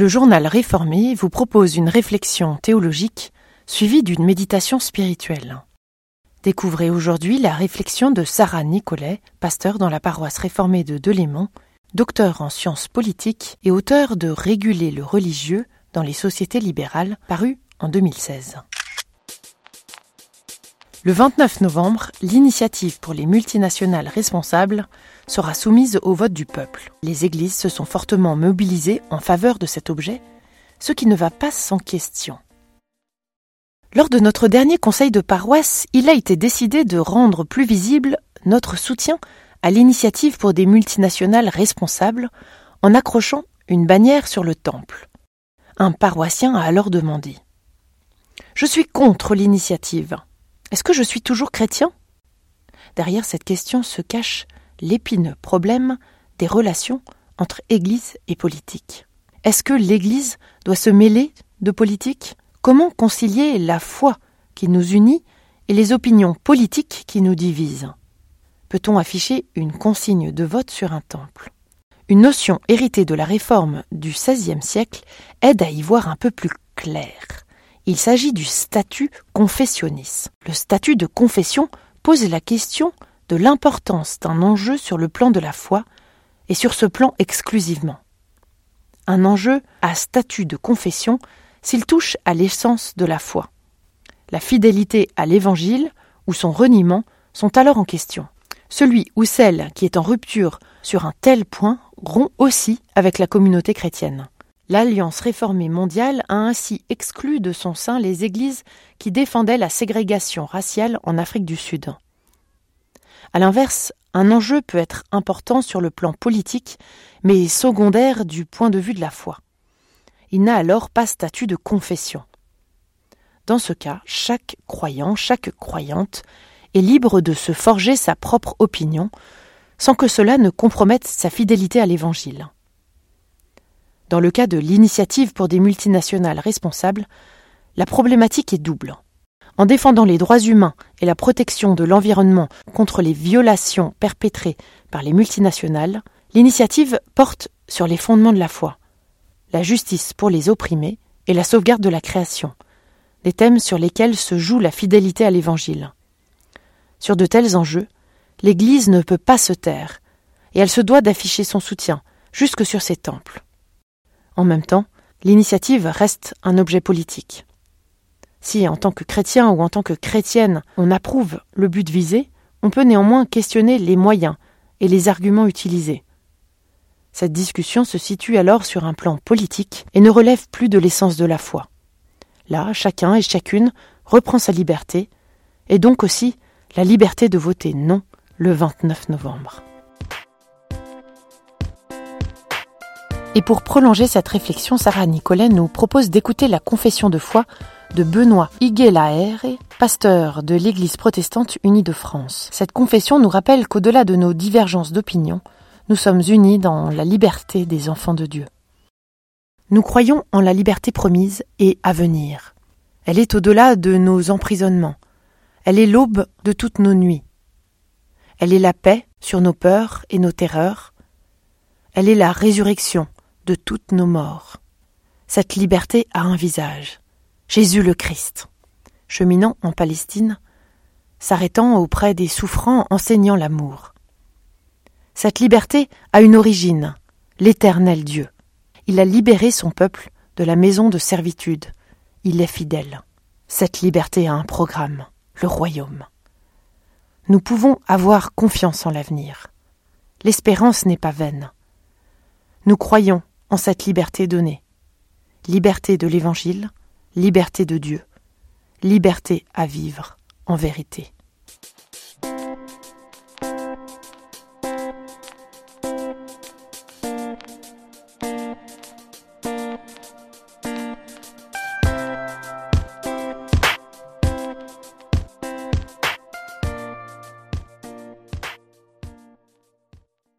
le journal réformé vous propose une réflexion théologique suivie d'une méditation spirituelle. Découvrez aujourd'hui la réflexion de Sarah Nicolet, pasteur dans la paroisse réformée de Delémont, docteur en sciences politiques et auteur de Réguler le religieux dans les sociétés libérales, paru en 2016. Le 29 novembre, l'initiative pour les multinationales responsables sera soumise au vote du peuple. Les églises se sont fortement mobilisées en faveur de cet objet, ce qui ne va pas sans question. Lors de notre dernier conseil de paroisse, il a été décidé de rendre plus visible notre soutien à l'initiative pour des multinationales responsables en accrochant une bannière sur le temple. Un paroissien a alors demandé Je suis contre l'initiative. Est-ce que je suis toujours chrétien? Derrière cette question se cache l'épineux problème des relations entre Église et politique. Est-ce que l'Église doit se mêler de politique? Comment concilier la foi qui nous unit et les opinions politiques qui nous divisent? Peut-on afficher une consigne de vote sur un temple? Une notion héritée de la réforme du XVIe siècle aide à y voir un peu plus clair. Il s'agit du statut confessionnis. Le statut de confession pose la question de l'importance d'un enjeu sur le plan de la foi et sur ce plan exclusivement. Un enjeu à statut de confession s'il touche à l'essence de la foi. La fidélité à l'Évangile ou son reniement sont alors en question. Celui ou celle qui est en rupture sur un tel point rompt aussi avec la communauté chrétienne. L'Alliance réformée mondiale a ainsi exclu de son sein les églises qui défendaient la ségrégation raciale en Afrique du Sud. A l'inverse, un enjeu peut être important sur le plan politique, mais secondaire du point de vue de la foi. Il n'a alors pas statut de confession. Dans ce cas, chaque croyant, chaque croyante est libre de se forger sa propre opinion, sans que cela ne compromette sa fidélité à l'Évangile. Dans le cas de l'initiative pour des multinationales responsables, la problématique est double. En défendant les droits humains et la protection de l'environnement contre les violations perpétrées par les multinationales, l'initiative porte sur les fondements de la foi, la justice pour les opprimés et la sauvegarde de la création, des thèmes sur lesquels se joue la fidélité à l'Évangile. Sur de tels enjeux, l'Église ne peut pas se taire, et elle se doit d'afficher son soutien jusque sur ses temples. En même temps, l'initiative reste un objet politique. Si, en tant que chrétien ou en tant que chrétienne, on approuve le but visé, on peut néanmoins questionner les moyens et les arguments utilisés. Cette discussion se situe alors sur un plan politique et ne relève plus de l'essence de la foi. Là, chacun et chacune reprend sa liberté, et donc aussi la liberté de voter non le 29 novembre. Et pour prolonger cette réflexion, Sarah Nicolet nous propose d'écouter la confession de foi de Benoît Higuelaere, pasteur de l'Église protestante unie de France. Cette confession nous rappelle qu'au-delà de nos divergences d'opinion, nous sommes unis dans la liberté des enfants de Dieu. Nous croyons en la liberté promise et à venir. Elle est au-delà de nos emprisonnements. Elle est l'aube de toutes nos nuits. Elle est la paix sur nos peurs et nos terreurs. Elle est la résurrection de toutes nos morts. Cette liberté a un visage, Jésus le Christ, cheminant en Palestine, s'arrêtant auprès des souffrants, enseignant l'amour. Cette liberté a une origine, l'éternel Dieu. Il a libéré son peuple de la maison de servitude. Il est fidèle. Cette liberté a un programme, le royaume. Nous pouvons avoir confiance en l'avenir. L'espérance n'est pas vaine. Nous croyons en cette liberté donnée. Liberté de l'Évangile, liberté de Dieu, liberté à vivre en vérité.